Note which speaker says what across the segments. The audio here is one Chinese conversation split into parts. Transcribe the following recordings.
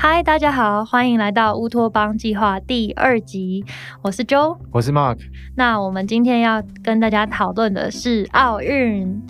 Speaker 1: 嗨，大家好，欢迎来到乌托邦计划第二集。我是 Joe，
Speaker 2: 我是 Mark。
Speaker 1: 那我们今天要跟大家讨论的是奥运。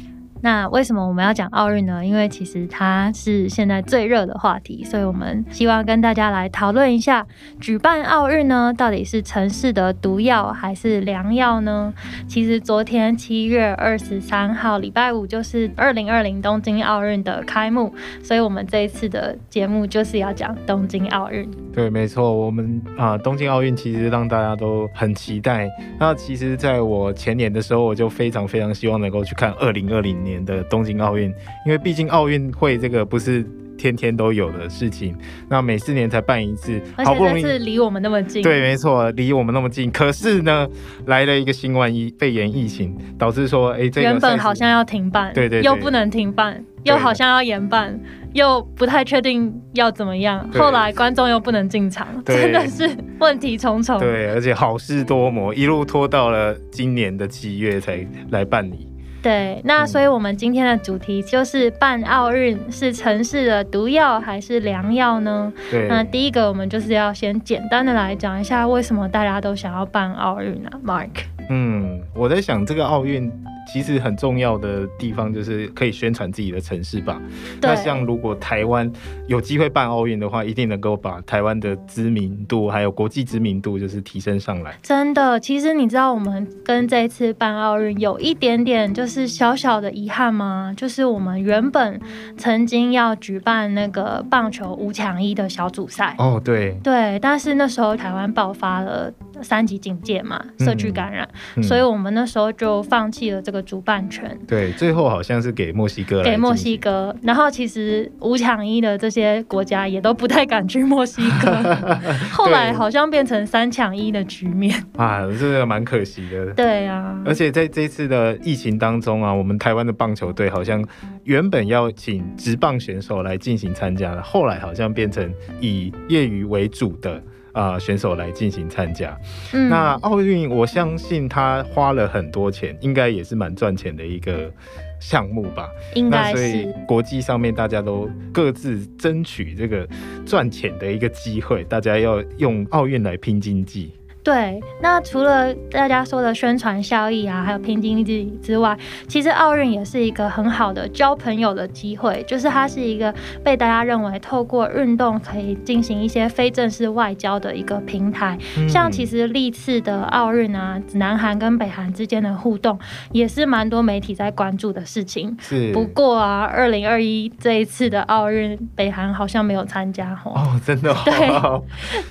Speaker 1: 那为什么我们要讲奥运呢？因为其实它是现在最热的话题，所以我们希望跟大家来讨论一下，举办奥运呢，到底是城市的毒药还是良药呢？其实昨天七月二十三号，礼拜五就是二零二零东京奥运的开幕，所以我们这一次的节目就是要讲东京奥运。
Speaker 2: 对，没错，我们啊，东京奥运其实让大家都很期待。那其实在我前年的时候，我就非常非常希望能够去看二零二零。年的东京奥运，因为毕竟奥运会这个不是天天都有的事情，那每四年才办一次，
Speaker 1: 好不容易是离我们那么近，
Speaker 2: 对，没错，离我们那么近。可是呢，来了一个新冠疫肺炎疫情，导致说，哎，
Speaker 1: 原本好像要停办，
Speaker 2: 对对，
Speaker 1: 又不能停办，又好像要延办，又不太确定要怎么样。后来观众又不能进场，真的是问题重重。
Speaker 2: 对，而且好事多磨，一路拖到了今年的七月才来办理。
Speaker 1: 对，那所以我们今天的主题就是办奥运是城市的毒药还是良药呢？
Speaker 2: 对，
Speaker 1: 那第一个我们就是要先简单的来讲一下为什么大家都想要办奥运啊，Mark。
Speaker 2: 嗯，我在想这个奥运。其实很重要的地方就是可以宣传自己的城市吧。那像如果台湾有机会办奥运的话，一定能够把台湾的知名度还有国际知名度就是提升上来。
Speaker 1: 真的，其实你知道我们跟这一次办奥运有一点点就是小小的遗憾吗？就是我们原本曾经要举办那个棒球五强一的小组赛。
Speaker 2: 哦，对。
Speaker 1: 对，但是那时候台湾爆发了三级警戒嘛，社区感染，所以我们那时候就放弃了这个。主办权
Speaker 2: 对，最后好像是给墨西哥，
Speaker 1: 给墨西哥。然后其实五抢一的这些国家也都不太敢去墨西哥。后来好像变成三抢一的局面
Speaker 2: 啊，这个蛮可惜的。
Speaker 1: 对啊，
Speaker 2: 而且在这次的疫情当中啊，我们台湾的棒球队好像原本要请职棒选手来进行参加的，后来好像变成以业余为主的。啊，选手来进行参加。那奥运，我相信他花了很多钱，应该也是蛮赚钱的一个项目吧。
Speaker 1: 应该是
Speaker 2: 国际上面大家都各自争取这个赚钱的一个机会，大家要用奥运来拼经济。
Speaker 1: 对，那除了大家说的宣传效益啊，还有拼经济之外，其实奥运也是一个很好的交朋友的机会，就是它是一个被大家认为透过运动可以进行一些非正式外交的一个平台。像其实历次的奥运啊，南韩跟北韩之间的互动也是蛮多媒体在关注的事情。
Speaker 2: 是，
Speaker 1: 不过啊，二零二一这一次的奥运，北韩好像没有参加
Speaker 2: 哦，真的。
Speaker 1: 对，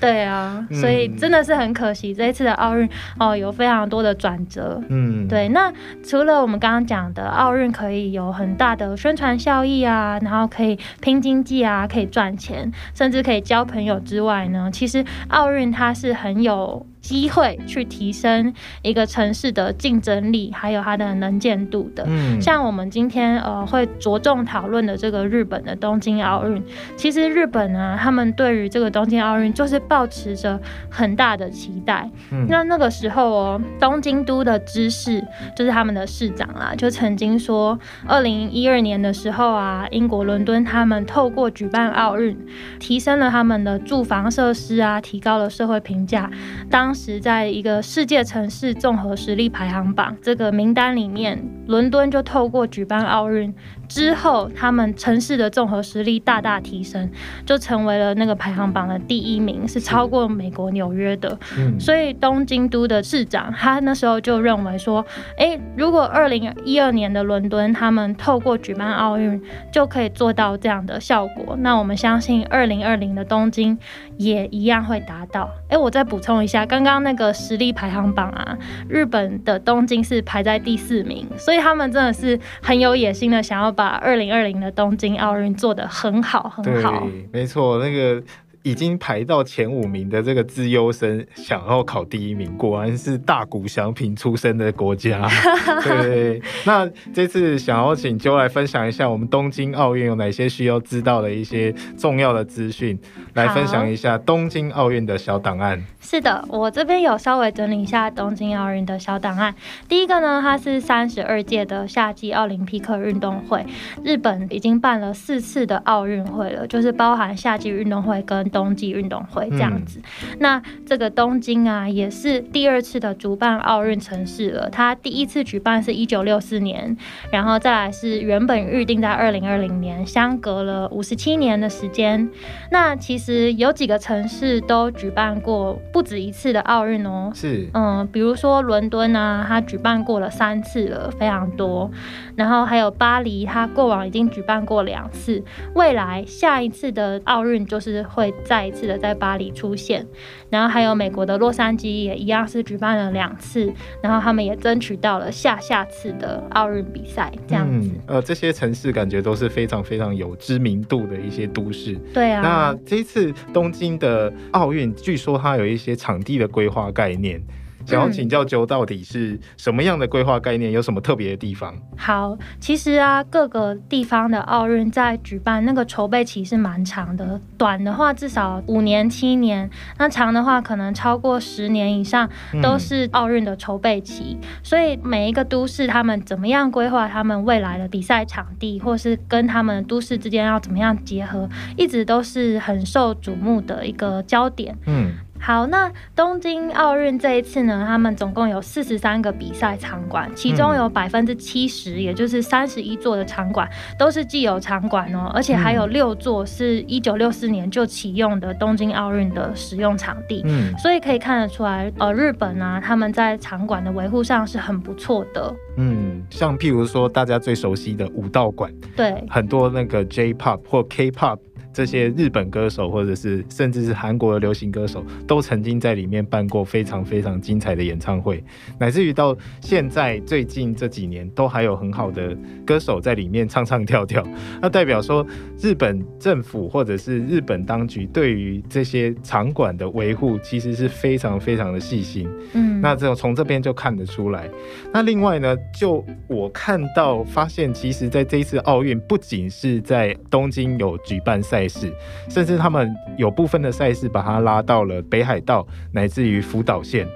Speaker 1: 对啊，所以真的是很可惜。这一次的奥运哦，有非常多的转折。嗯，对。那除了我们刚刚讲的奥运可以有很大的宣传效益啊，然后可以拼经济啊，可以赚钱，甚至可以交朋友之外呢，其实奥运它是很有。机会去提升一个城市的竞争力，还有它的能见度的。嗯，像我们今天呃会着重讨论的这个日本的东京奥运，其实日本呢，他们对于这个东京奥运就是抱持着很大的期待。嗯，那那个时候哦，东京都的知事就是他们的市长啊，就曾经说，二零一二年的时候啊，英国伦敦他们透过举办奥运，提升了他们的住房设施啊，提高了社会评价。当当时在一个世界城市综合实力排行榜这个名单里面，伦敦就透过举办奥运。之后，他们城市的综合实力大大提升，就成为了那个排行榜的第一名，是超过美国纽约的。嗯，所以东京都的市长他那时候就认为说，哎，如果二零一二年的伦敦他们透过举办奥运就可以做到这样的效果，那我们相信二零二零的东京也一样会达到。哎，我再补充一下，刚刚那个实力排行榜啊，日本的东京是排在第四名，所以他们真的是很有野心的想要。把二零二零的东京奥运做得很好，很好。
Speaker 2: 没错，那个。已经排到前五名的这个资优生想要考第一名，果然是大谷祥平出身的国家。对，那这次想要请就来分享一下我们东京奥运有哪些需要知道的一些重要的资讯，来分享一下东京奥运的小档案。
Speaker 1: 是的，我这边有稍微整理一下东京奥运的小档案。第一个呢，它是三十二届的夏季奥林匹克运动会，日本已经办了四次的奥运会了，就是包含夏季运动会跟跟冬季运动会这样子。那这个东京啊，也是第二次的主办奥运城市了。它第一次举办是一九六四年，然后再来是原本预定在二零二零年，相隔了五十七年的时间。那其实有几个城市都举办过不止一次的奥运哦。
Speaker 2: 是，
Speaker 1: 嗯，比如说伦敦啊，它举办过了三次了，非常多。然后还有巴黎，它过往已经举办过两次，未来下一次的奥运就是会再一次的在巴黎出现。然后还有美国的洛杉矶也一样是举办了两次，然后他们也争取到了下下次的奥运比赛这样子。
Speaker 2: 呃，这些城市感觉都是非常非常有知名度的一些都市。
Speaker 1: 对啊。
Speaker 2: 那这一次东京的奥运，据说它有一些场地的规划概念。想要请教九到底是什么样的规划概念，有什么特别的地方？
Speaker 1: 好，其实啊，各个地方的奥运在举办那个筹备期是蛮长的，短的话至少五年七年，那长的话可能超过十年以上，都是奥运的筹备期。所以每一个都市他们怎么样规划他们未来的比赛场地，或是跟他们都市之间要怎么样结合，一直都是很受瞩目的一个焦点。嗯。好，那东京奥运这一次呢，他们总共有四十三个比赛场馆，其中有百分之七十，也就是三十一座的场馆都是既有场馆哦，而且还有六座是一九六四年就启用的东京奥运的使用场地。嗯，所以可以看得出来，呃，日本啊，他们在场馆的维护上是很不错的。
Speaker 2: 嗯，像譬如说大家最熟悉的武道馆，
Speaker 1: 对，
Speaker 2: 很多那个 J-pop 或 K-pop。这些日本歌手，或者是甚至是韩国的流行歌手，都曾经在里面办过非常非常精彩的演唱会，乃至于到现在最近这几年，都还有很好的歌手在里面唱唱跳跳。那代表说，日本政府或者是日本当局对于这些场馆的维护，其实是非常非常的细心。嗯，那这种从这边就看得出来。那另外呢，就我看到发现，其实在这一次奥运，不仅是在东京有举办赛。是，甚至他们有部分的赛事把它拉到了北海道，乃至于福岛县，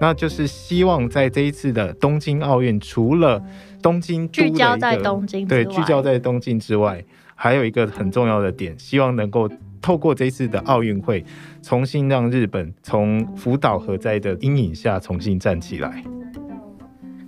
Speaker 2: 那就是希望在这一次的东京奥运，除了东京
Speaker 1: 聚焦在东京，
Speaker 2: 对，聚焦在东京之外，还有一个很重要的点，希望能够透过这次的奥运会，重新让日本从福岛核灾的阴影下重新站起来。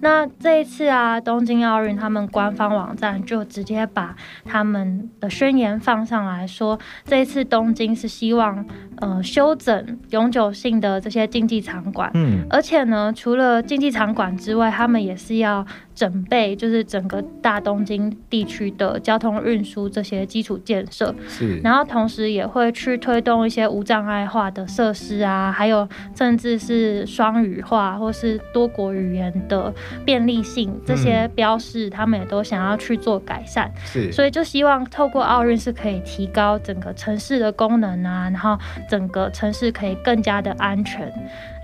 Speaker 1: 那这一次啊，东京奥运他们官方网站就直接把他们的宣言放上来说，这一次东京是希望呃修整永久性的这些竞技场馆，嗯，而且呢，除了竞技场馆之外，他们也是要。准备就是整个大东京地区的交通运输这些基础建设，
Speaker 2: 是，
Speaker 1: 然后同时也会去推动一些无障碍化的设施啊，还有甚至是双语化或是多国语言的便利性这些标示，他们也都想要去做改善，
Speaker 2: 是，
Speaker 1: 所以就希望透过奥运是可以提高整个城市的功能啊，然后整个城市可以更加的安全。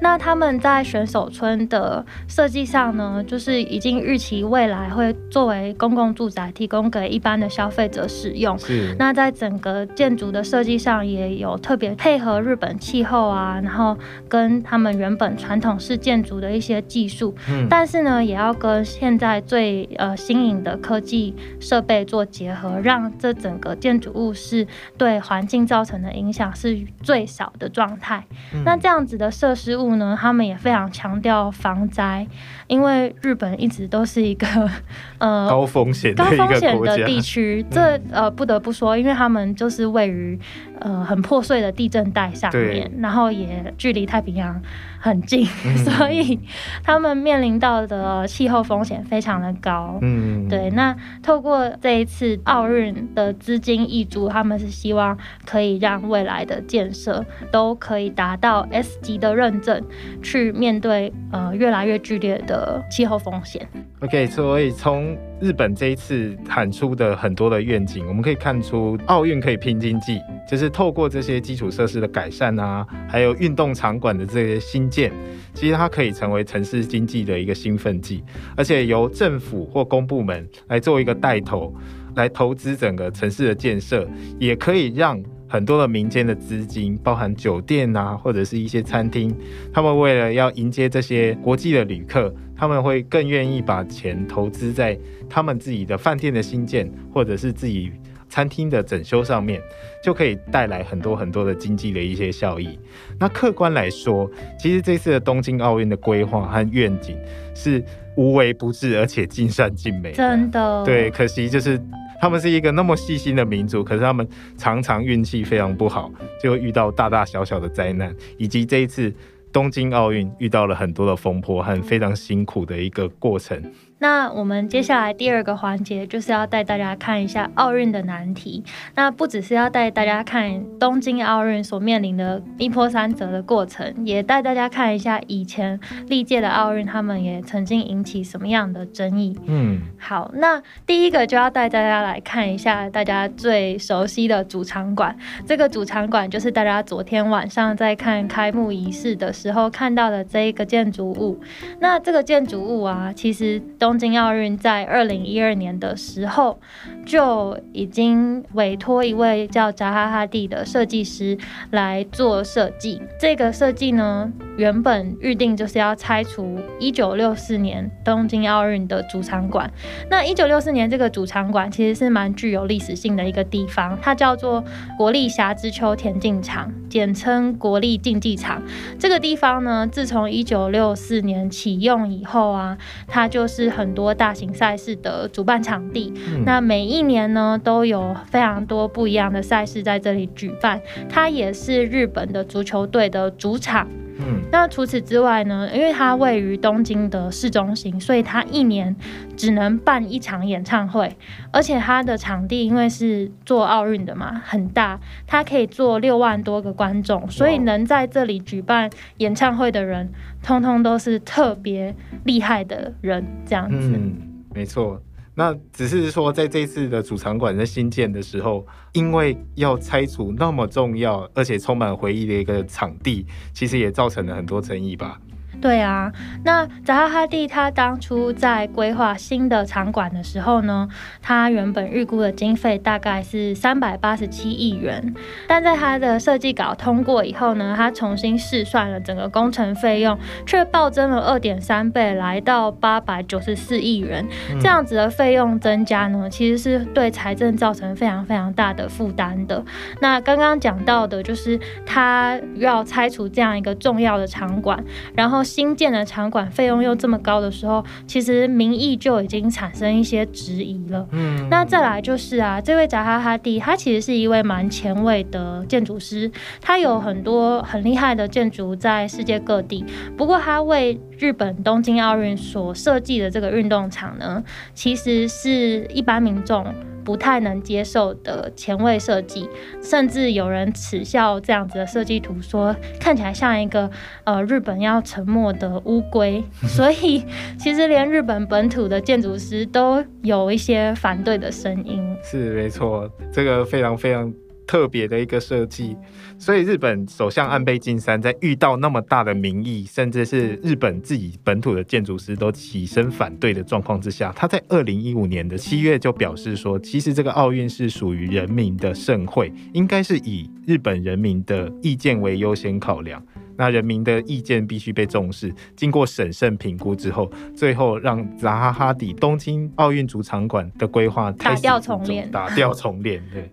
Speaker 1: 那他们在选手村的设计上呢，就是已经预期未来会作为公共住宅提供给一般的消费者使用。
Speaker 2: 是。
Speaker 1: 那在整个建筑的设计上也有特别配合日本气候啊，然后跟他们原本传统式建筑的一些技术。嗯。但是呢，也要跟现在最呃新颖的科技设备做结合，让这整个建筑物是对环境造成的影响是最少的状态。那这样子的设施物。呢，他们也非常强调防灾，因为日本一直都是一个
Speaker 2: 呃高风险
Speaker 1: 高风险的地区。这呃不得不说，因为他们就是位于呃很破碎的地震带上面，然后也距离太平洋。很近，所以他们面临到的气候风险非常的高。嗯，对。那透过这一次奥运的资金挹注，他们是希望可以让未来的建设都可以达到 S 级的认证，去面对呃越来越剧烈的气候风险。
Speaker 2: OK，所以从日本这一次喊出的很多的愿景，我们可以看出奥运可以拼经济，就是透过这些基础设施的改善啊，还有运动场馆的这些新建，其实它可以成为城市经济的一个兴奋剂，而且由政府或公部门来做一个带头，来投资整个城市的建设，也可以让很多的民间的资金，包含酒店啊，或者是一些餐厅，他们为了要迎接这些国际的旅客。他们会更愿意把钱投资在他们自己的饭店的新建，或者是自己餐厅的整修上面，就可以带来很多很多的经济的一些效益。那客观来说，其实这次的东京奥运的规划和愿景是无微不至，而且尽善尽美。
Speaker 1: 真的，
Speaker 2: 对，可惜就是他们是一个那么细心的民族，可是他们常常运气非常不好，就会遇到大大小小的灾难，以及这一次东京奥运遇到了很多的风波和非常辛苦的一个过程。
Speaker 1: 那我们接下来第二个环节就是要带大家看一下奥运的难题。那不只是要带大家看东京奥运所面临的一波三折的过程，也带大家看一下以前历届的奥运，他们也曾经引起什么样的争议。嗯，好，那第一个就要带大家来看一下大家最熟悉的主场馆。这个主场馆就是大家昨天晚上在看开幕仪式的时候看到的这一个建筑物。那这个建筑物啊，其实都。东京奥运在二零一二年的时候就已经委托一位叫扎哈哈蒂的设计师来做设计。这个设计呢，原本预定就是要拆除一九六四年东京奥运的主场馆。那一九六四年这个主场馆其实是蛮具有历史性的一个地方，它叫做国立霞之丘田径场，简称国立竞技场。这个地方呢，自从一九六四年启用以后啊，它就是。很多大型赛事的主办场地，那每一年呢都有非常多不一样的赛事在这里举办。它也是日本的足球队的主场。嗯，那除此之外呢，因为它位于东京的市中心，所以它一年只能办一场演唱会。而且它的场地因为是做奥运的嘛，很大，它可以坐六万多个观众，所以能在这里举办演唱会的人。通通都是特别厉害的人，这样子。嗯，
Speaker 2: 没错。那只是说，在这次的主场馆在新建的时候，因为要拆除那么重要而且充满回忆的一个场地，其实也造成了很多争议吧。
Speaker 1: 对啊，那扎哈哈蒂他当初在规划新的场馆的时候呢，他原本预估的经费大概是三百八十七亿元，但在他的设计稿通过以后呢，他重新试算了整个工程费用，却暴增了二点三倍，来到八百九十四亿元。这样子的费用增加呢，其实是对财政造成非常非常大的负担的。那刚刚讲到的就是他要拆除这样一个重要的场馆，然后。新建的场馆费用又这么高的时候，其实民意就已经产生一些质疑了。嗯，那再来就是啊，这位扎哈哈蒂，他其实是一位蛮前卫的建筑师，他有很多很厉害的建筑在世界各地。不过他为日本东京奥运所设计的这个运动场呢，其实是一般民众。不太能接受的前卫设计，甚至有人耻笑这样子的设计图，说看起来像一个呃日本要沉没的乌龟。所以其实连日本本土的建筑师都有一些反对的声音。
Speaker 2: 是没错，这个非常非常。特别的一个设计，所以日本首相安倍晋三在遇到那么大的民意，甚至是日本自己本土的建筑师都起身反对的状况之下，他在二零一五年的七月就表示说，其实这个奥运是属于人民的盛会，应该是以日本人民的意见为优先考量，那人民的意见必须被重视，经过审慎评估之后，最后让扎哈哈底东京奥运主场馆的规划
Speaker 1: 打掉重练，
Speaker 2: 打掉重练，对。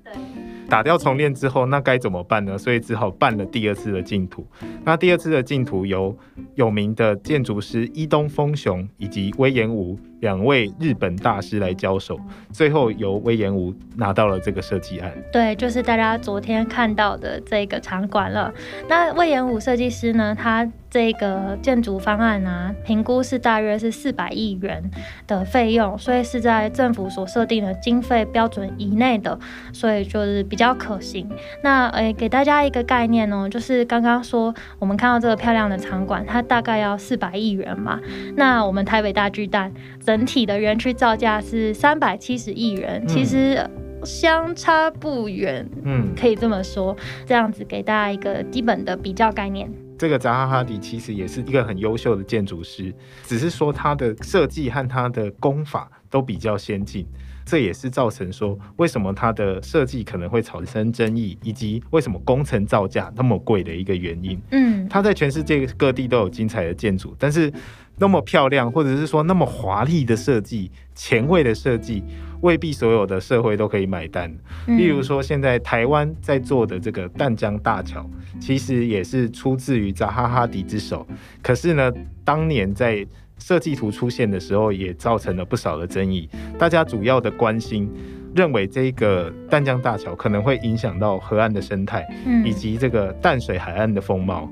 Speaker 2: 打掉重练之后，那该怎么办呢？所以只好办了第二次的净土。那第二次的净土由有名的建筑师伊东丰雄以及威严武两位日本大师来交手，最后由威严武拿到了这个设计案。
Speaker 1: 对，就是大家昨天看到的这个场馆了。那威严武设计师呢，他。这个建筑方案啊，评估是大约是四百亿元的费用，所以是在政府所设定的经费标准以内的，所以就是比较可行。那诶，给大家一个概念哦，就是刚刚说我们看到这个漂亮的场馆，它大概要四百亿元嘛。那我们台北大巨蛋整体的园区造价是三百七十亿元，其实相差不远，嗯，可以这么说。这样子给大家一个基本的比较概念。
Speaker 2: 这个扎哈哈迪其实也是一个很优秀的建筑师，只是说他的设计和他的工法都比较先进，这也是造成说为什么他的设计可能会产生争议，以及为什么工程造价那么贵的一个原因。嗯，他在全世界各地都有精彩的建筑，但是那么漂亮，或者是说那么华丽的设计、前卫的设计，未必所有的社会都可以买单。例如说，现在台湾在做的这个淡江大桥，其实也是出自于扎哈哈迪之手。可是呢，当年在设计图出现的时候，也造成了不少的争议。大家主要的关心，认为这个淡江大桥可能会影响到河岸的生态，以及这个淡水海岸的风貌。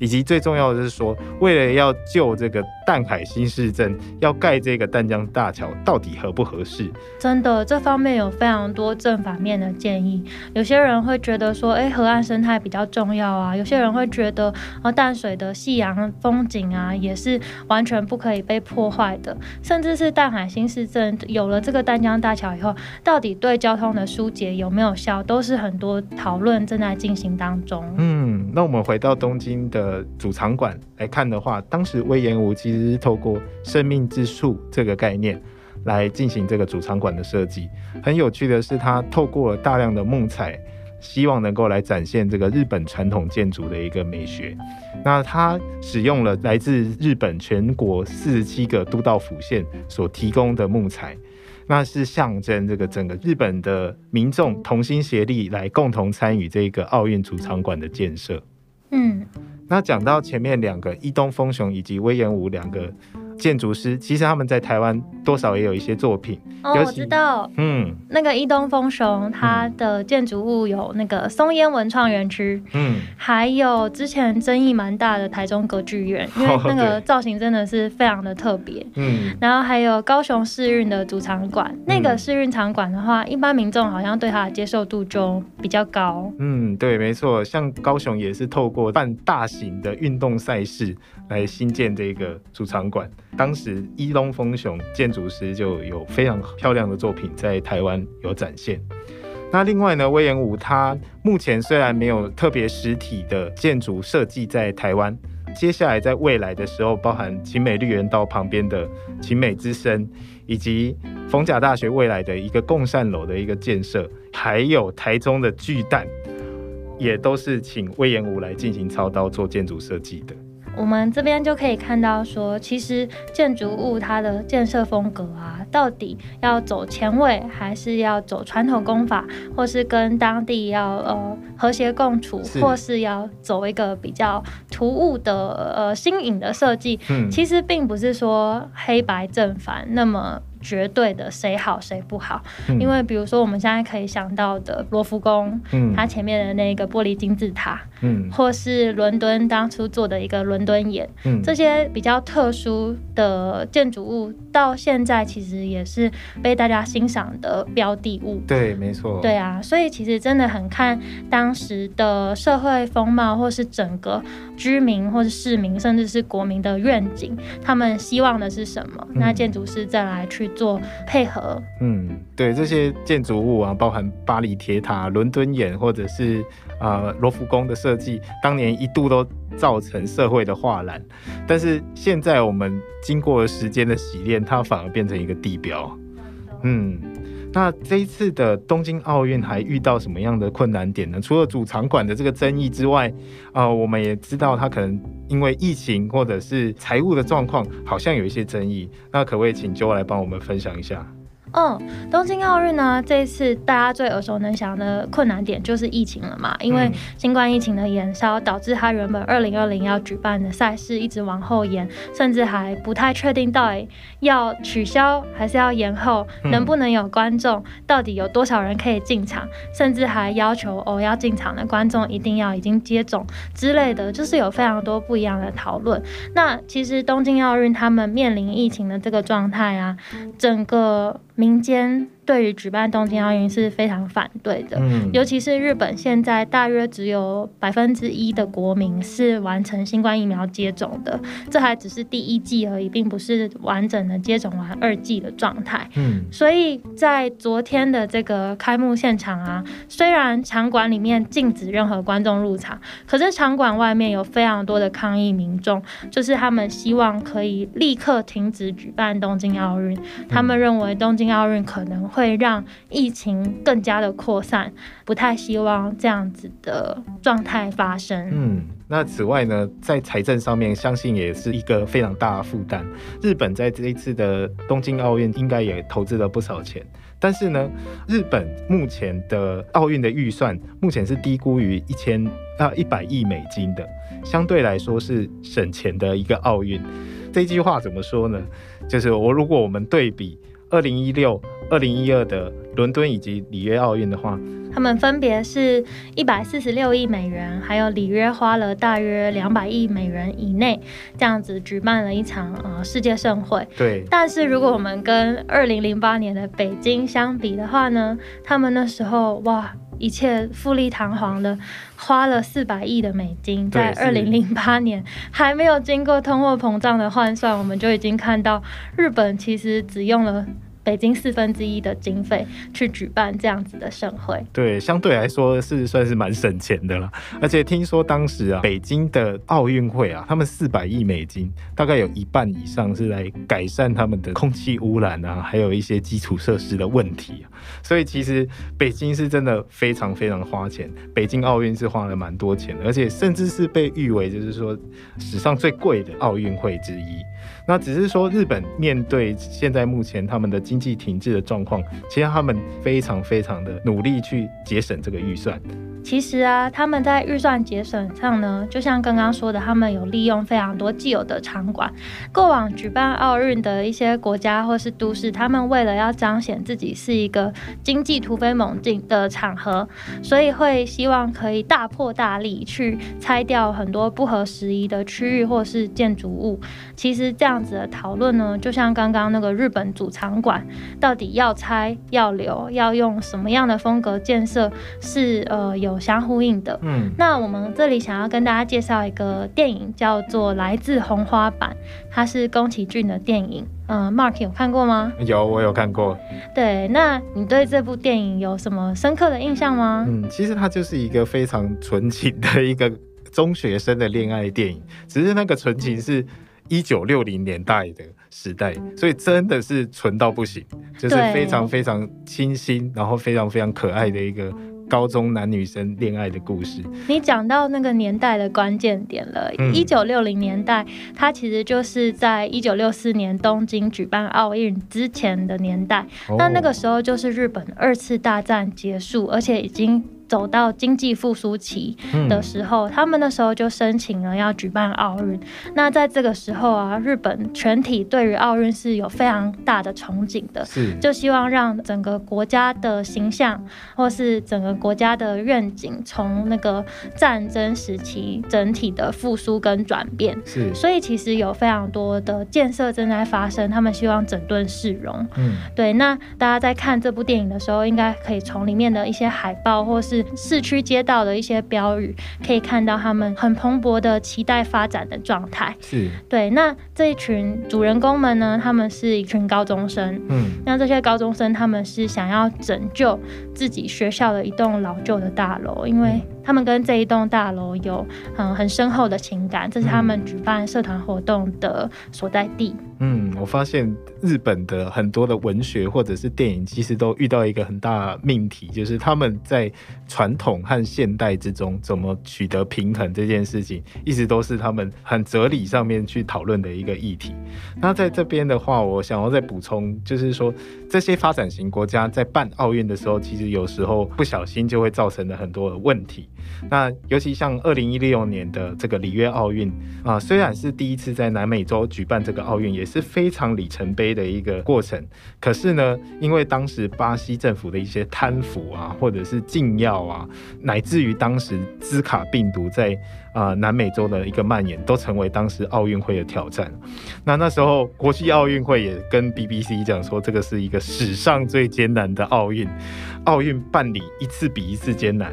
Speaker 2: 以及最重要的是说，为了要救这个淡海新市镇，要盖这个淡江大桥，到底合不合适？
Speaker 1: 真的，这方面有非常多正反面的建议。有些人会觉得说，哎，河岸生态比较重要啊；有些人会觉得，呃，淡水的夕阳风景啊，也是完全不可以被破坏的。甚至是淡海新市镇有了这个淡江大桥以后，到底对交通的疏解有没有效，都是很多讨论正在进行当中。
Speaker 2: 嗯，那我们回到东京的。主场馆来看的话，当时威严武其实是透过生命之树这个概念来进行这个主场馆的设计。很有趣的是，他透过了大量的木材，希望能够来展现这个日本传统建筑的一个美学。那他使用了来自日本全国四十七个都道府县所提供的木材，那是象征这个整个日本的民众同心协力来共同参与这个奥运主场馆的建设。嗯。那讲到前面两个伊东风雄以及威严武两个。建筑师其实他们在台湾多少也有一些作品
Speaker 1: 哦，我知道，嗯，那个伊东丰雄他的建筑物有那个松烟文创园区，嗯，还有之前争议蛮大的台中歌剧院，因为 那个造型真的是非常的特别，嗯，然后还有高雄市运的主场馆，那个市运场馆的话，一般民众好像对它的接受度就比较高，
Speaker 2: 嗯，对，没错，像高雄也是透过办大型的运动赛事来新建这个主场馆。当时伊东丰雄建筑师就有非常漂亮的作品在台湾有展现。那另外呢，威严武他目前虽然没有特别实体的建筑设计在台湾，接下来在未来的时候，包含秦美绿园道旁边的秦美之声，以及逢甲大学未来的一个共善楼的一个建设，还有台中的巨蛋，也都是请威严武来进行操刀做建筑设计的。
Speaker 1: 我们这边就可以看到，说其实建筑物它的建设风格啊，到底要走前卫，还是要走传统工法，或是跟当地要呃和谐共处，或是要走一个比较突兀的呃新颖的设计，其实并不是说黑白正反那么。绝对的谁好谁不好，因为比如说我们现在可以想到的罗浮宫，嗯，它前面的那个玻璃金字塔，嗯，或是伦敦当初做的一个伦敦眼，嗯，这些比较特殊的建筑物，到现在其实也是被大家欣赏的标的物。
Speaker 2: 对，没错。
Speaker 1: 对啊，所以其实真的很看当时的社会风貌，或是整个居民或是市民，甚至是国民的愿景，他们希望的是什么？那建筑师再来去。做配合，
Speaker 2: 嗯，对这些建筑物啊，包含巴黎铁塔、伦敦眼，或者是啊罗浮宫的设计，当年一度都造成社会的画栏，但是现在我们经过时间的洗练，它反而变成一个地标，嗯。那这一次的东京奥运还遇到什么样的困难点呢？除了主场馆的这个争议之外，呃，我们也知道它可能因为疫情或者是财务的状况，好像有一些争议。那可不可以请 Jo 来帮我们分享一下？
Speaker 1: 嗯，东京奥运呢，这一次大家最耳熟能详的困难点就是疫情了嘛，因为新冠疫情的延烧，导致他原本二零二零要举办的赛事一直往后延，甚至还不太确定到底要取消还是要延后，能不能有观众，到底有多少人可以进场，甚至还要求哦要进场的观众一定要已经接种之类的，就是有非常多不一样的讨论。那其实东京奥运他们面临疫情的这个状态啊，整个。民间。对于举办东京奥运是非常反对的，尤其是日本现在大约只有百分之一的国民是完成新冠疫苗接种的，这还只是第一季而已，并不是完整的接种完二季的状态。嗯，所以在昨天的这个开幕现场啊，虽然场馆里面禁止任何观众入场，可是场馆外面有非常多的抗议民众，就是他们希望可以立刻停止举办东京奥运，他们认为东京奥运可能会。会让疫情更加的扩散，不太希望这样子的状态发生。
Speaker 2: 嗯，那此外呢，在财政上面，相信也是一个非常大的负担。日本在这一次的东京奥运应该也投资了不少钱，但是呢，日本目前的奥运的预算目前是低估于一千啊一百亿美金的，相对来说是省钱的一个奥运。这句话怎么说呢？就是我如果我们对比二零一六、二零一二的伦敦以及里约奥运的话，
Speaker 1: 他们分别是一百四十六亿美元，还有里约花了大约两百亿美元以内，这样子举办了一场呃世界盛会。
Speaker 2: 对。
Speaker 1: 但是如果我们跟二零零八年的北京相比的话呢，他们那时候哇。一切富丽堂皇的，花了四百亿的美金，在二零零八年还没有经过通货膨胀的换算，我们就已经看到日本其实只用了。北京四分之一的经费去举办这样子的盛会，
Speaker 2: 对，相对来说是算是蛮省钱的了。而且听说当时啊，北京的奥运会啊，他们四百亿美金，大概有一半以上是来改善他们的空气污染啊，还有一些基础设施的问题啊。所以其实北京是真的非常非常花钱，北京奥运是花了蛮多钱的，而且甚至是被誉为就是说史上最贵的奥运会之一。那只是说，日本面对现在目前他们的经济停滞的状况，其实他们非常非常的努力去节省这个预算。
Speaker 1: 其实啊，他们在预算节省上呢，就像刚刚说的，他们有利用非常多既有的场馆。过往举办奥运的一些国家或是都市，他们为了要彰显自己是一个经济突飞猛进的场合，所以会希望可以大破大立去拆掉很多不合时宜的区域或是建筑物。其实这样子的讨论呢，就像刚刚那个日本主场馆，到底要拆要留，要用什么样的风格建设，是呃有。相呼应的，嗯，那我们这里想要跟大家介绍一个电影，叫做《来自红花板》，它是宫崎骏的电影。嗯，Mark 有看过吗？
Speaker 2: 有，我有看过。
Speaker 1: 对，那你对这部电影有什么深刻的印象吗？
Speaker 2: 嗯，其实它就是一个非常纯情的一个中学生的恋爱电影，只是那个纯情是一九六零年代的时代，所以真的是纯到不行，就是非常非常清新，然后非常非常可爱的一个。高中男女生恋爱的故事，
Speaker 1: 你讲到那个年代的关键点了。一九六零年代，它其实就是在一九六四年东京举办奥运之前的年代。那那个时候就是日本二次大战结束，而且已经。走到经济复苏期的时候，他们那时候就申请了要举办奥运。那在这个时候啊，日本全体对于奥运是有非常大的憧憬的，就希望让整个国家的形象或是整个国家的愿景，从那个战争时期整体的复苏跟转变。
Speaker 2: 是，
Speaker 1: 所以其实有非常多的建设正在发生，他们希望整顿市容。嗯，对。那大家在看这部电影的时候，应该可以从里面的一些海报或是市区街道的一些标语，可以看到他们很蓬勃的期待发展的状态。
Speaker 2: 是
Speaker 1: 对。那这一群主人公们呢？他们是一群高中生。嗯。那这些高中生，他们是想要拯救自己学校的一栋老旧的大楼，因为。他们跟这一栋大楼有嗯很深厚的情感，这是他们举办社团活动的所在地。
Speaker 2: 嗯，我发现日本的很多的文学或者是电影，其实都遇到一个很大命题，就是他们在传统和现代之中怎么取得平衡这件事情，一直都是他们很哲理上面去讨论的一个议题。那在这边的话，我想要再补充，就是说这些发展型国家在办奥运的时候，其实有时候不小心就会造成了很多的问题。那尤其像二零一六年的这个里约奥运啊，虽然是第一次在南美洲举办这个奥运，也是非常里程碑的一个过程。可是呢，因为当时巴西政府的一些贪腐啊，或者是禁药啊，乃至于当时兹卡病毒在。啊，南美洲的一个蔓延都成为当时奥运会的挑战。那那时候国际奥运会也跟 BBC 讲说，这个是一个史上最艰难的奥运。奥运办理一次比一次艰难。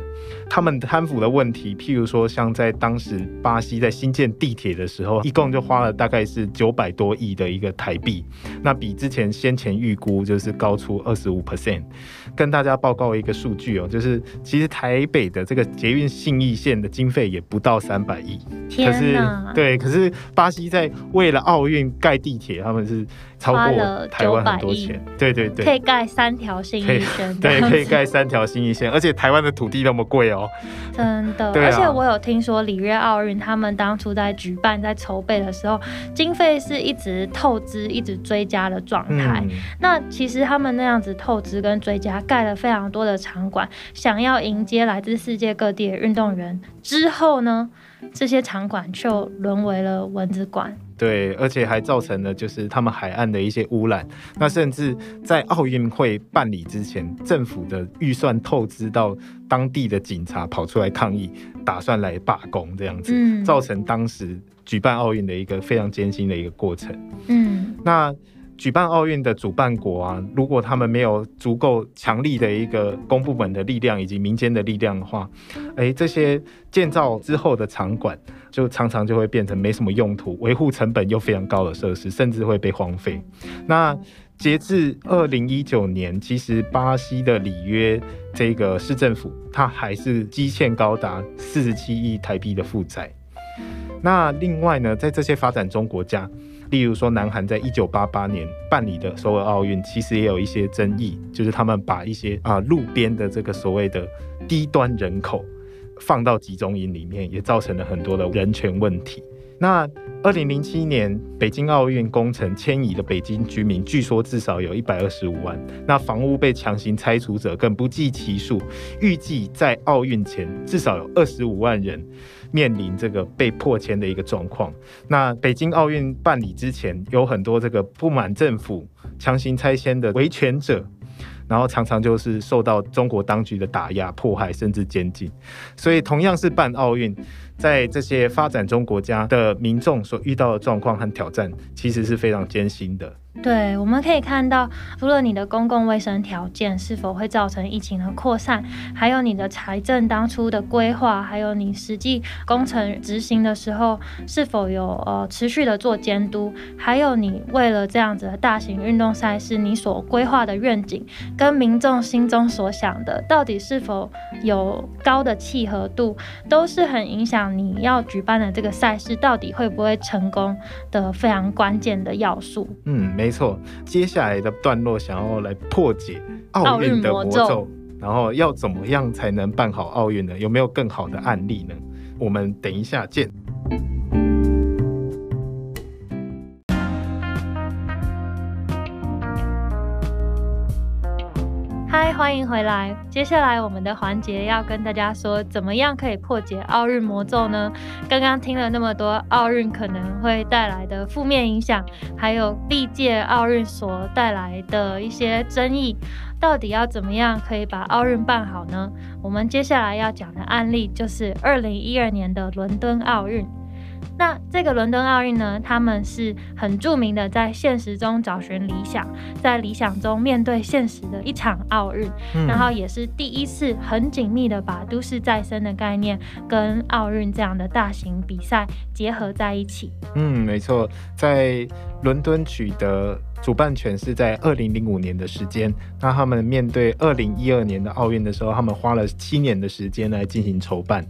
Speaker 2: 他们贪腐的问题，譬如说，像在当时巴西在新建地铁的时候，一共就花了大概是九百多亿的一个台币，那比之前先前预估就是高出二十五 percent。跟大家报告一个数据哦，就是其实台北的这个捷运信义线的经费也不到三百亿，
Speaker 1: 可是
Speaker 2: 对，可是巴西在为了奥运盖地铁，他们是。超过台湾很多钱，对对对，
Speaker 1: 可以盖三条新一线，
Speaker 2: 对，可以盖三条新一线，而且台湾的土地那么贵哦，
Speaker 1: 真的。而且我有听说里约奥运，他们当初在举办、在筹备的时候，经费是一直透支、一直追加的状态。那其实他们那样子透支跟追加，盖了非常多的场馆，想要迎接来自世界各地的运动员。之后呢，这些场馆就沦为了蚊子馆。
Speaker 2: 对，而且还造成了就是他们海岸的一些污染。那甚至在奥运会办理之前，政府的预算透支到当地的警察跑出来抗议，打算来罢工这样子，造成当时举办奥运的一个非常艰辛的一个过程。嗯，那。举办奥运的主办国啊，如果他们没有足够强力的一个公部门的力量以及民间的力量的话，哎，这些建造之后的场馆就常常就会变成没什么用途，维护成本又非常高的设施，甚至会被荒废。那截至二零一九年，其实巴西的里约这个市政府，它还是积欠高达四十七亿台币的负债。那另外呢，在这些发展中国家。例如说，南韩在一九八八年办理的首尔奥运，其实也有一些争议，就是他们把一些啊路边的这个所谓的低端人口放到集中营里面，也造成了很多的人权问题。那二零零七年北京奥运工程迁移的北京居民，据说至少有一百二十五万，那房屋被强行拆除者更不计其数，预计在奥运前至少有二十五万人。面临这个被迫迁的一个状况。那北京奥运办理之前，有很多这个不满政府强行拆迁的维权者，然后常常就是受到中国当局的打压、迫害，甚至监禁。所以，同样是办奥运。在这些发展中国家的民众所遇到的状况和挑战，其实是非常艰辛的。
Speaker 1: 对，我们可以看到，除了你的公共卫生条件是否会造成疫情的扩散，还有你的财政当初的规划，还有你实际工程执行的时候是否有呃持续的做监督，还有你为了这样子的大型运动赛事，你所规划的愿景跟民众心中所想的，到底是否有高的契合度，都是很影响。你要举办的这个赛事到底会不会成功的非常关键的要素。
Speaker 2: 嗯，没错。接下来的段落想要来破解奥运的魔咒，然后要怎么样才能办好奥运呢？有没有更好的案例呢？我们等一下见。
Speaker 1: 欢迎回来。接下来我们的环节要跟大家说，怎么样可以破解奥运魔咒呢？刚刚听了那么多奥运可能会带来的负面影响，还有历届奥运所带来的一些争议，到底要怎么样可以把奥运办好呢？我们接下来要讲的案例就是二零一二年的伦敦奥运。那这个伦敦奥运呢，他们是很著名的，在现实中找寻理想，在理想中面对现实的一场奥运，然后也是第一次很紧密的把都市再生的概念跟奥运这样的大型比赛结合在一起。
Speaker 2: 嗯，没错，在伦敦取得主办权是在二零零五年的时间，那他们面对二零一二年的奥运的时候，他们花了七年的时间来进行筹办。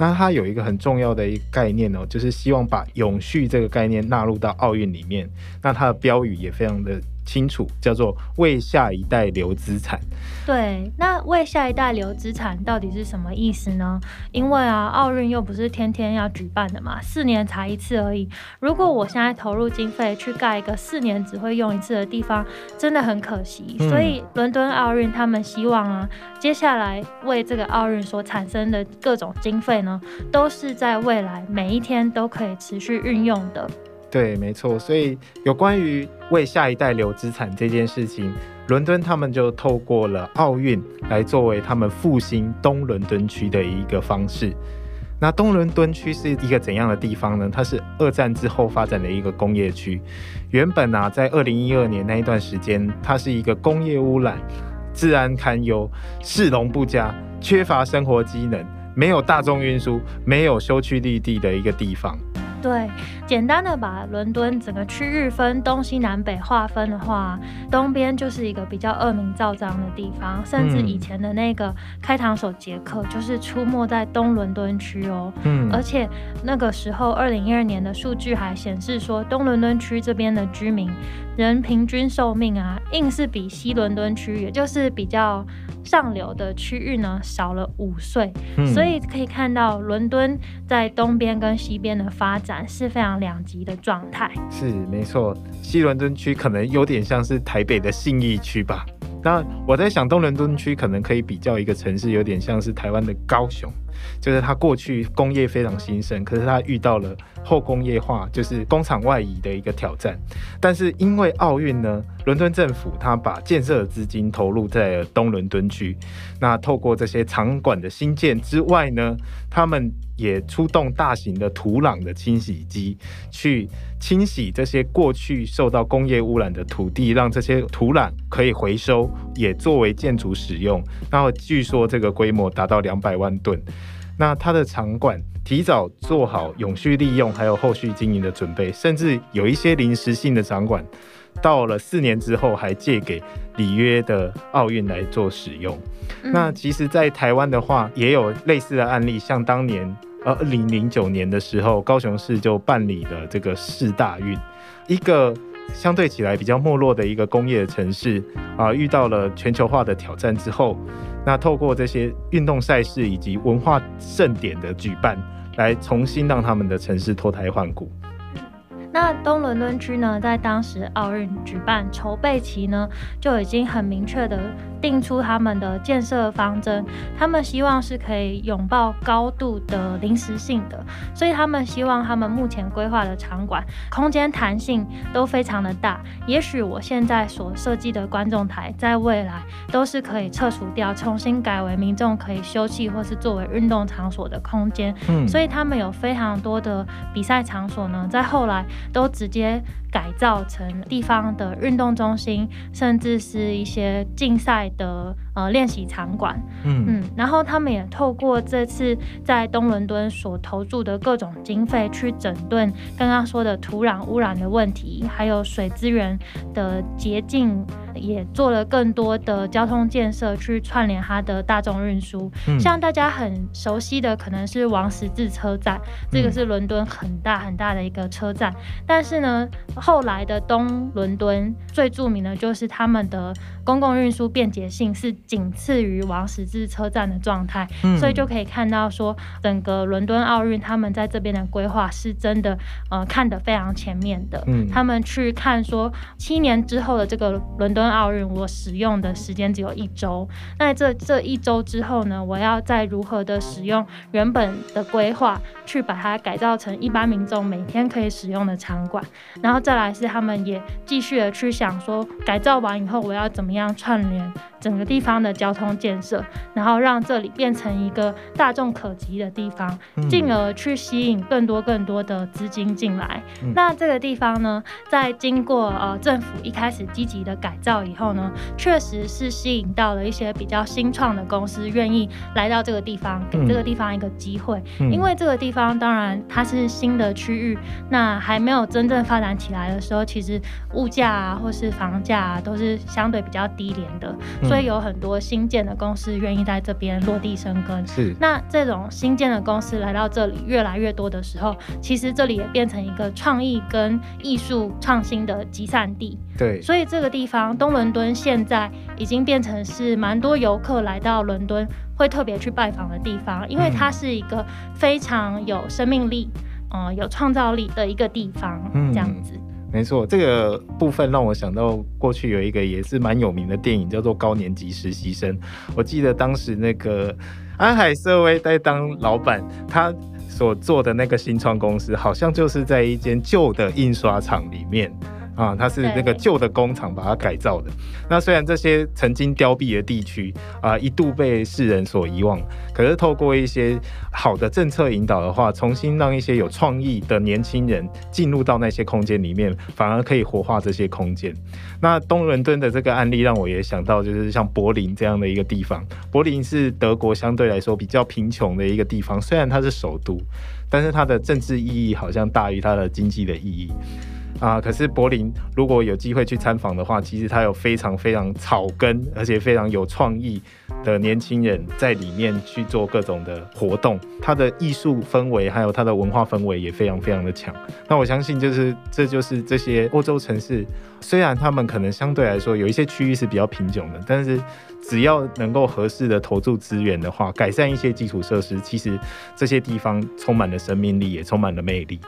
Speaker 2: 那它有一个很重要的一个概念哦，就是希望把永续这个概念纳入到奥运里面。那它的标语也非常的。清楚，叫做为下一代留资产。
Speaker 1: 对，那为下一代留资产到底是什么意思呢？因为啊，奥运又不是天天要举办的嘛，四年才一次而已。如果我现在投入经费去盖一个四年只会用一次的地方，真的很可惜。所以，伦敦奥运他们希望啊，接下来为这个奥运所产生的各种经费呢，都是在未来每一天都可以持续运用的。
Speaker 2: 对，没错。所以有关于为下一代留资产这件事情，伦敦他们就透过了奥运来作为他们复兴东伦敦区的一个方式。那东伦敦区是一个怎样的地方呢？它是二战之后发展的一个工业区。原本啊，在二零一二年那一段时间，它是一个工业污染。治安堪忧，市容不佳，缺乏生活机能，没有大众运输，没有休区绿地的一个地方。
Speaker 1: 对，简单的把伦敦整个区域分东西南北划分的话，东边就是一个比较恶名昭彰的地方，甚至以前的那个开膛手杰克就是出没在东伦敦区哦。嗯，而且那个时候，二零一二年的数据还显示说，东伦敦区这边的居民人平均寿命啊，硬是比西伦敦区，也就是比较。上流的区域呢少了五岁，所以可以看到伦敦在东边跟西边的发展是非常两极的状态。
Speaker 2: 是没错，西伦敦区可能有点像是台北的信义区吧。那我在想，东伦敦区可能可以比较一个城市，有点像是台湾的高雄。就是它过去工业非常兴盛，可是它遇到了后工业化，就是工厂外移的一个挑战。但是因为奥运呢，伦敦政府它把建设的资金投入在了东伦敦区。那透过这些场馆的新建之外呢，他们也出动大型的土壤的清洗机，去清洗这些过去受到工业污染的土地，让这些土壤可以回收，也作为建筑使用。然后据说这个规模达到两百万吨。那它的场馆提早做好永续利用，还有后续经营的准备，甚至有一些临时性的场馆，到了四年之后还借给里约的奥运来做使用。那其实，在台湾的话，也有类似的案例，像当年呃二零零九年的时候，高雄市就办理了这个市大运，一个相对起来比较没落的一个工业城市啊，遇到了全球化的挑战之后。那透过这些运动赛事以及文化盛典的举办，来重新让他们的城市脱胎换骨。
Speaker 1: 那东伦敦区呢，在当时奥运举办筹备期呢，就已经很明确的。定出他们的建设方针，他们希望是可以拥抱高度的临时性的，所以他们希望他们目前规划的场馆空间弹性都非常的大。也许我现在所设计的观众台，在未来都是可以撤除掉，重新改为民众可以休憩或是作为运动场所的空间。嗯，所以他们有非常多的比赛场所呢，在后来都直接。改造成地方的运动中心，甚至是一些竞赛的呃练习场馆。嗯嗯，然后他们也透过这次在东伦敦所投注的各种经费，去整顿刚刚说的土壤污染的问题，还有水资源的洁净。也做了更多的交通建设，去串联它的大众运输。像大家很熟悉的，可能是王十字车站，这个是伦敦很大很大的一个车站。但是呢，后来的东伦敦最著名的就是他们的公共运输便捷性是仅次于王十字车站的状态。所以就可以看到说，整个伦敦奥运他们在这边的规划是真的，呃，看得非常前面的。他们去看说，七年之后的这个伦敦。奥运，我使用的时间只有一周。那这这一周之后呢？我要再如何的使用原本的规划，去把它改造成一般民众每天可以使用的场馆。然后再来是他们也继续的去想说，改造完以后我要怎么样串联整个地方的交通建设，然后让这里变成一个大众可及的地方，进而去吸引更多更多的资金进来。那这个地方呢，在经过呃政府一开始积极的改造。以后呢，确实是吸引到了一些比较新创的公司，愿意来到这个地方，给这个地方一个机会。因为这个地方当然它是新的区域，那还没有真正发展起来的时候，其实物价啊或是房价啊都是相对比较低廉的，所以有很多新建的公司愿意在这边落地生根。
Speaker 2: 是，
Speaker 1: 那这种新建的公司来到这里越来越多的时候，其实这里也变成一个创意跟艺术创新的集散地。
Speaker 2: 对，
Speaker 1: 所以这个地方。东伦敦现在已经变成是蛮多游客来到伦敦会特别去拜访的地方，因为它是一个非常有生命力、嗯，有创造力的一个地方。这样子，
Speaker 2: 没错，这个部分让我想到过去有一个也是蛮有名的电影，叫做《高年级实习生》。我记得当时那个安海瑟薇在当老板，他所做的那个新创公司，好像就是在一间旧的印刷厂里面。啊，它是那个旧的工厂把它改造的。那虽然这些曾经凋敝的地区啊，一度被世人所遗忘，可是透过一些好的政策引导的话，重新让一些有创意的年轻人进入到那些空间里面，反而可以活化这些空间。那东伦敦的这个案例让我也想到，就是像柏林这样的一个地方。柏林是德国相对来说比较贫穷的一个地方，虽然它是首都，但是它的政治意义好像大于它的经济的意义。啊，可是柏林如果有机会去参访的话，其实它有非常非常草根，而且非常有创意的年轻人在里面去做各种的活动，它的艺术氛围还有它的文化氛围也非常非常的强。那我相信，就是这就是这些欧洲城市，虽然他们可能相对来说有一些区域是比较贫穷的，但是只要能够合适的投注资源的话，改善一些基础设施，其实这些地方充满了生命力，也充满了魅力。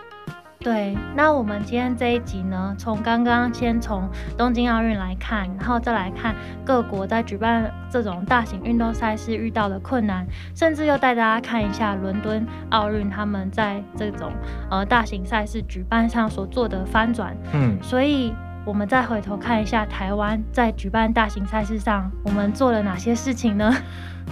Speaker 1: 对，那我们今天这一集呢，从刚刚先从东京奥运来看，然后再来看各国在举办这种大型运动赛事遇到的困难，甚至又带大家看一下伦敦奥运他们在这种呃大型赛事举办上所做的翻转。嗯，所以我们再回头看一下台湾在举办大型赛事上，我们做了哪些事情呢？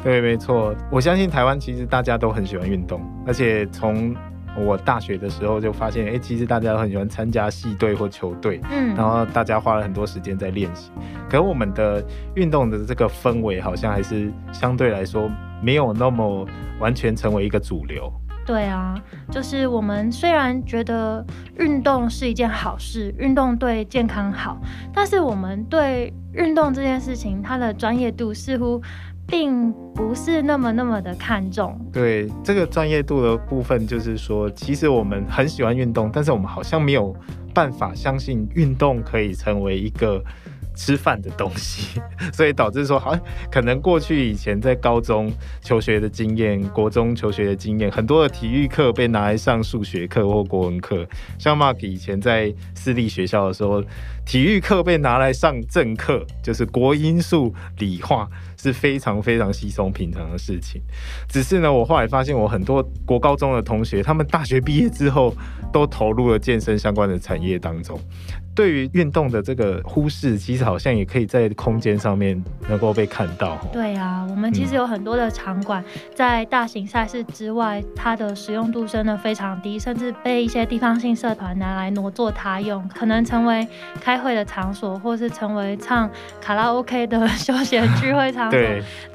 Speaker 2: 对，没错，我相信台湾其实大家都很喜欢运动，而且从我大学的时候就发现，哎，其实大家都很喜欢参加系队或球队，嗯，然后大家花了很多时间在练习。可我们的运动的这个氛围，好像还是相对来说没有那么完全成为一个主流。
Speaker 1: 对啊，就是我们虽然觉得运动是一件好事，运动对健康好，但是我们对运动这件事情，它的专业度似乎。并不是那么那么的看重。
Speaker 2: 对这个专业度的部分，就是说，其实我们很喜欢运动，但是我们好像没有办法相信运动可以成为一个吃饭的东西，所以导致说，好像可能过去以前在高中求学的经验、国中求学的经验，很多的体育课被拿来上数学课或国文课。像 Mark 以前在私立学校的时候，体育课被拿来上正课，就是国英数理化。是非常非常稀松平常的事情，只是呢，我后来发现，我很多国高中的同学，他们大学毕业之后都投入了健身相关的产业当中。对于运动的这个忽视，其实好像也可以在空间上面能够被看到。
Speaker 1: 对啊，我们其实有很多的场馆在大型赛事之外，它的使用度真的非常低，甚至被一些地方性社团拿来挪作他用，可能成为开会的场所，或是成为唱卡拉 OK 的休闲聚会场所，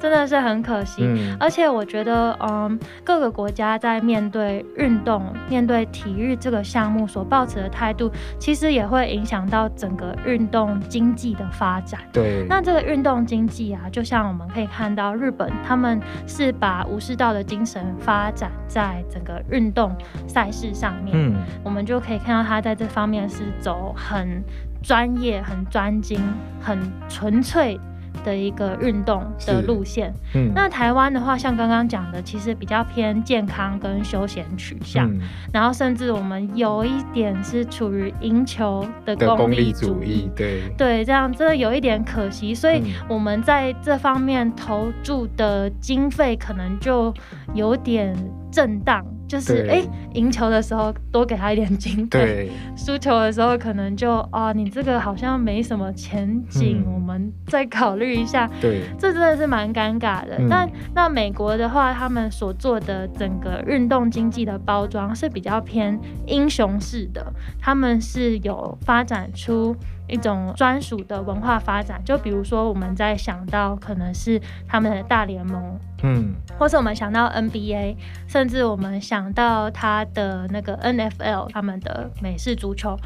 Speaker 1: 真的是很可惜。而且我觉得，嗯，各个国家在面对运动、面对体育这个项目所抱持的态度，其实也会影响。到整个运动经济的发展，
Speaker 2: 对，
Speaker 1: 那这个运动经济啊，就像我们可以看到，日本他们是把武士道的精神发展在整个运动赛事上面，嗯，我们就可以看到他在这方面是走很专业、很专精、很纯粹。的一个运动的路线，嗯，那台湾的话，像刚刚讲的，其实比较偏健康跟休闲取向，然后甚至我们有一点是处于赢球的功利主义，
Speaker 2: 对。
Speaker 1: 对，这样真的有一点可惜，所以我们在这方面投注的经费可能就有点震荡。就是哎，赢球的时候多给他一点经费，输球的时候可能就啊，你这个好像没什么前景，我们再考虑一下。
Speaker 2: 对，
Speaker 1: 这真的是蛮尴尬的。那那美国的话，他们所做的整个运动经济的包装是比较偏英雄式的，他们是有发展出。一种专属的文化发展，就比如说我们在想到可能是他们的大联盟，嗯，或是我们想到 NBA，甚至我们想到他的那个 NFL，他们的美式足球。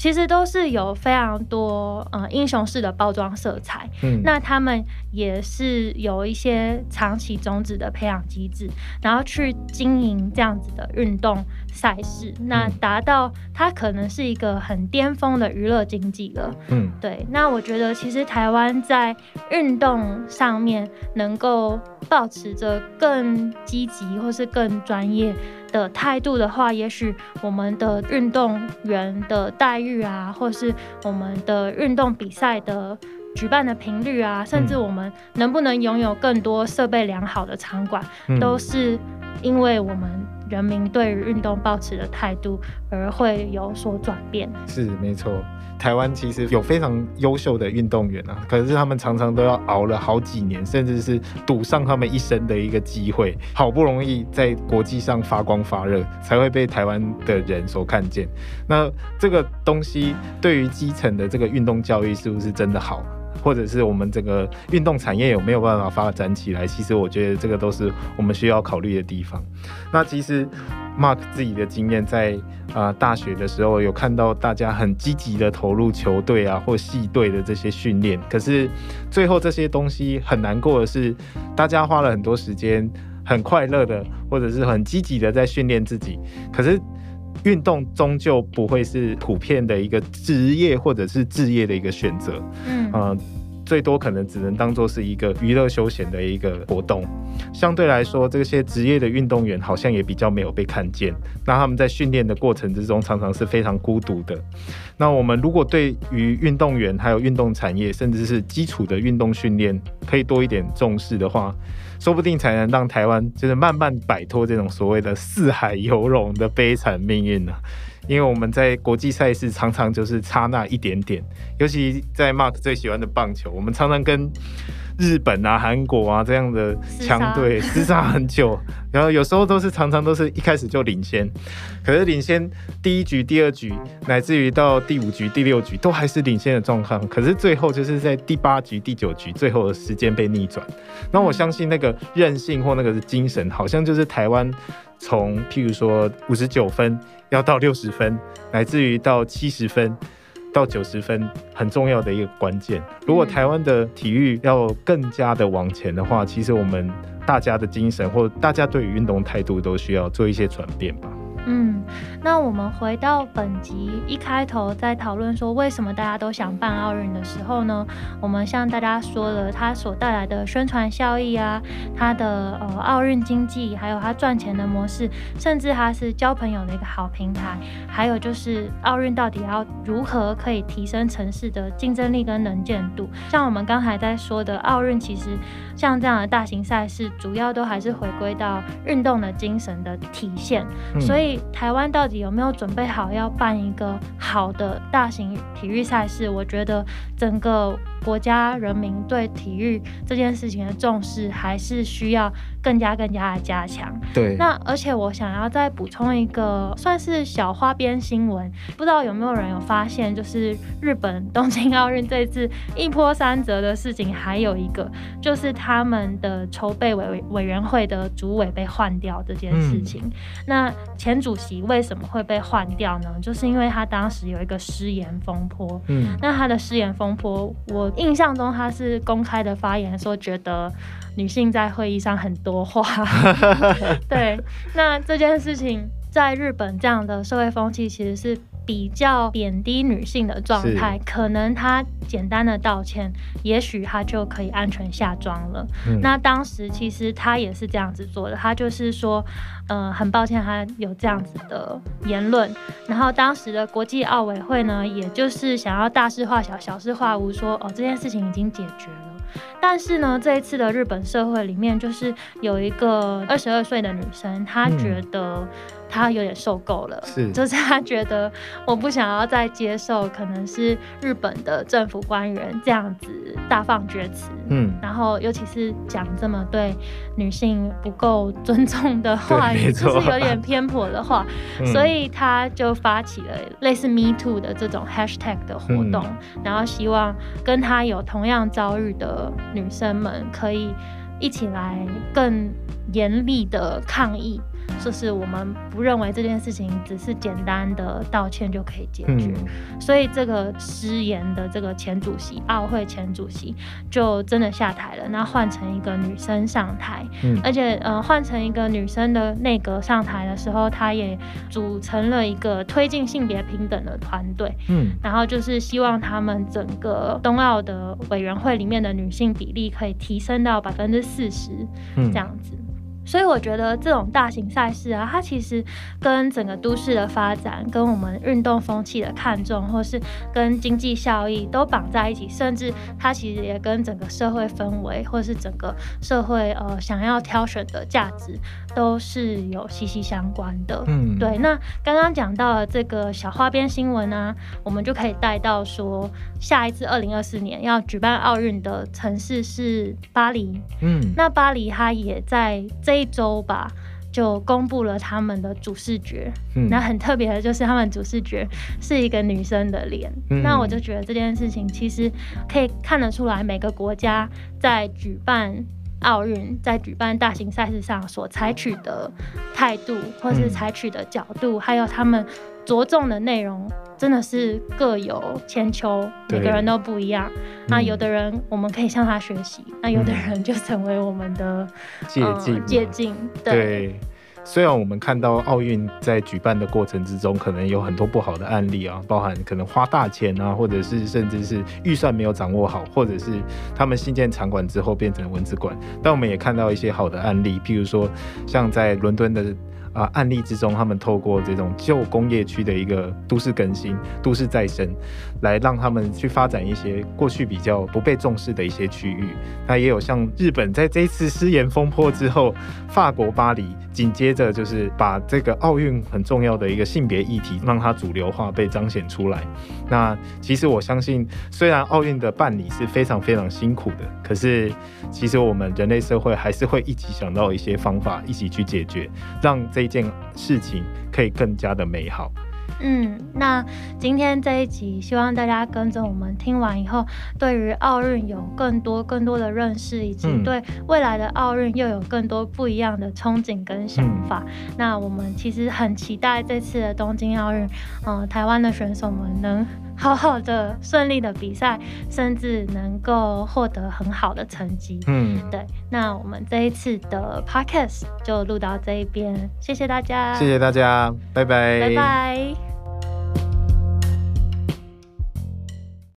Speaker 1: 其实都是有非常多呃英雄式的包装色彩，嗯，那他们也是有一些长期种子的培养机制，然后去经营这样子的运动赛事，那达到它可能是一个很巅峰的娱乐经济了，嗯，对。那我觉得其实台湾在运动上面能够保持着更积极或是更专业。的态度的话，也许我们的运动员的待遇啊，或是我们的运动比赛的举办的频率啊，甚至我们能不能拥有更多设备良好的场馆，都是因为我们人民对于运动保持的态度而会有所转变。
Speaker 2: 是没错，台湾其实有非常优秀的运动员啊，可是他们常常都要熬了好几年，甚至是赌上他们一生的一个机会，好不容易在国际上发光发热，才会被台湾的人所看见。那这个东西对于基层的这个运动教育是不是真的好？或者是我们整个运动产业有没有办法发展起来？其实我觉得这个都是我们需要考虑的地方。那其实 Mark 自己的经验，在啊大学的时候有看到大家很积极的投入球队啊或系队的这些训练，可是最后这些东西很难过的是，大家花了很多时间，很快乐的或者是很积极的在训练自己，可是运动终究不会是普遍的一个职业或者是置业的一个选择。嗯啊。最多可能只能当做是一个娱乐休闲的一个活动，相对来说，这些职业的运动员好像也比较没有被看见。那他们在训练的过程之中，常常是非常孤独的。那我们如果对于运动员还有运动产业，甚至是基础的运动训练，可以多一点重视的话，说不定才能让台湾就是慢慢摆脱这种所谓的四海游龙的悲惨命运呢。因为我们在国际赛事常常就是差那一点点，尤其在 Mark 最喜欢的棒球，我们常常跟日本啊、韩国啊这样的强队厮杀很久，然后有时候都是常常都是一开始就领先，可是领先第一局、第二局，乃至于到第五局、第六局都还是领先的状况，可是最后就是在第八局、第九局最后的时间被逆转。那我相信那个韧性或那个精神，好像就是台湾从譬如说五十九分。要到六十分，乃至于到七十分，到九十分，很重要的一个关键。如果台湾的体育要更加的往前的话，其实我们大家的精神或大家对于运动态度都需要做一些转变吧。
Speaker 1: 嗯，那我们回到本集一开头在讨论说为什么大家都想办奥运的时候呢？我们向大家说了它所带来的宣传效益啊，它的呃奥运经济，还有它赚钱的模式，甚至它是交朋友的一个好平台，还有就是奥运到底要如何可以提升城市的竞争力跟能见度？像我们刚才在说的奥运，其实像这样的大型赛事，主要都还是回归到运动的精神的体现，所以。台湾到底有没有准备好要办一个好的大型体育赛事？我觉得整个。国家人民对体育这件事情的重视，还是需要更加更加的加强。
Speaker 2: 对，
Speaker 1: 那而且我想要再补充一个，算是小花边新闻，不知道有没有人有发现，就是日本东京奥运这次一波三折的事情，还有一个就是他们的筹备委委员会的主委被换掉这件事情。那前主席为什么会被换掉呢？就是因为他当时有一个失言风波。嗯，那他的失言风波，我。印象中他是公开的发言说，觉得女性在会议上很多话。对，那这件事情在日本这样的社会风气其实是比较贬低女性的状态。可能她简单的道歉，也许她就可以安全下妆了。那当时其实她也是这样子做的，她就是说。嗯，很抱歉，她有这样子的言论。然后当时的国际奥委会呢，也就是想要大事化小，小事化无，说哦这件事情已经解决了。但是呢，这一次的日本社会里面，就是有一个二十二岁的女生，她觉得。他有点受够了，
Speaker 2: 是，
Speaker 1: 就是他觉得我不想要再接受，可能是日本的政府官员这样子大放厥词，嗯，然后尤其是讲这么对女性不够尊重的话语，就是有点偏颇的话，所以他就发起了类似 Me Too 的这种 Hashtag 的活动，然后希望跟他有同样遭遇的女生们可以一起来更严厉的抗议。就是我们不认为这件事情只是简单的道歉就可以解决，所以这个失言的这个前主席，奥会前主席就真的下台了。那换成一个女生上台，嗯而且呃换成一个女生的内阁上台的时候，她也组成了一个推进性别平等的团队。嗯，然后就是希望他们整个冬奥的委员会里面的女性比例可以提升到百分之四十，这样子。所以我觉得这种大型赛事啊，它其实跟整个都市的发展、跟我们运动风气的看重，或是跟经济效益都绑在一起，甚至它其实也跟整个社会氛围，或是整个社会呃想要挑选的价值，都是有息息相关的。嗯，对。那刚刚讲到了这个小花边新闻啊，我们就可以带到说，下一次二零二四年要举办奥运的城市是巴黎。嗯，那巴黎它也在这。一周吧，就公布了他们的主视觉。嗯那很特别的就是他们主视觉是一个女生的脸。那我就觉得这件事情其实可以看得出来，每个国家在举办奥运、在举办大型赛事上所采取的态度，或是采取的角度，还有他们着重的内容。真的是各有千秋，每个人都不一样。那有的人我们可以向他学习，那有的人就成为我们的
Speaker 2: 借鉴。
Speaker 1: 借鉴。
Speaker 2: 对，虽然我们看到奥运在举办的过程之中，可能有很多不好的案例啊，包含可能花大钱啊，或者是甚至是预算没有掌握好，或者是他们新建场馆之后变成文字馆。但我们也看到一些好的案例，譬如说像在伦敦的。啊，案例之中，他们透过这种旧工业区的一个都市更新、都市再生，来让他们去发展一些过去比较不被重视的一些区域。那也有像日本在这一次失言风波之后，法国巴黎紧接着就是把这个奥运很重要的一个性别议题，让它主流化被彰显出来。那其实我相信，虽然奥运的办理是非常非常辛苦的，可是其实我们人类社会还是会一起想到一些方法，一起去解决，让。这件事情可以更加的美好。
Speaker 1: 嗯，那今天这一集，希望大家跟着我们听完以后，对于奥运有更多更多的认识，以及对未来的奥运又有更多不一样的憧憬跟想法。那我们其实很期待这次的东京奥运，嗯，台湾的选手们能好好的顺利的比赛，甚至能够获得很好的成绩。嗯，对。那我们这一次的 podcast 就录到这一边，谢谢大家，
Speaker 2: 谢谢大家，拜拜，
Speaker 1: 拜拜。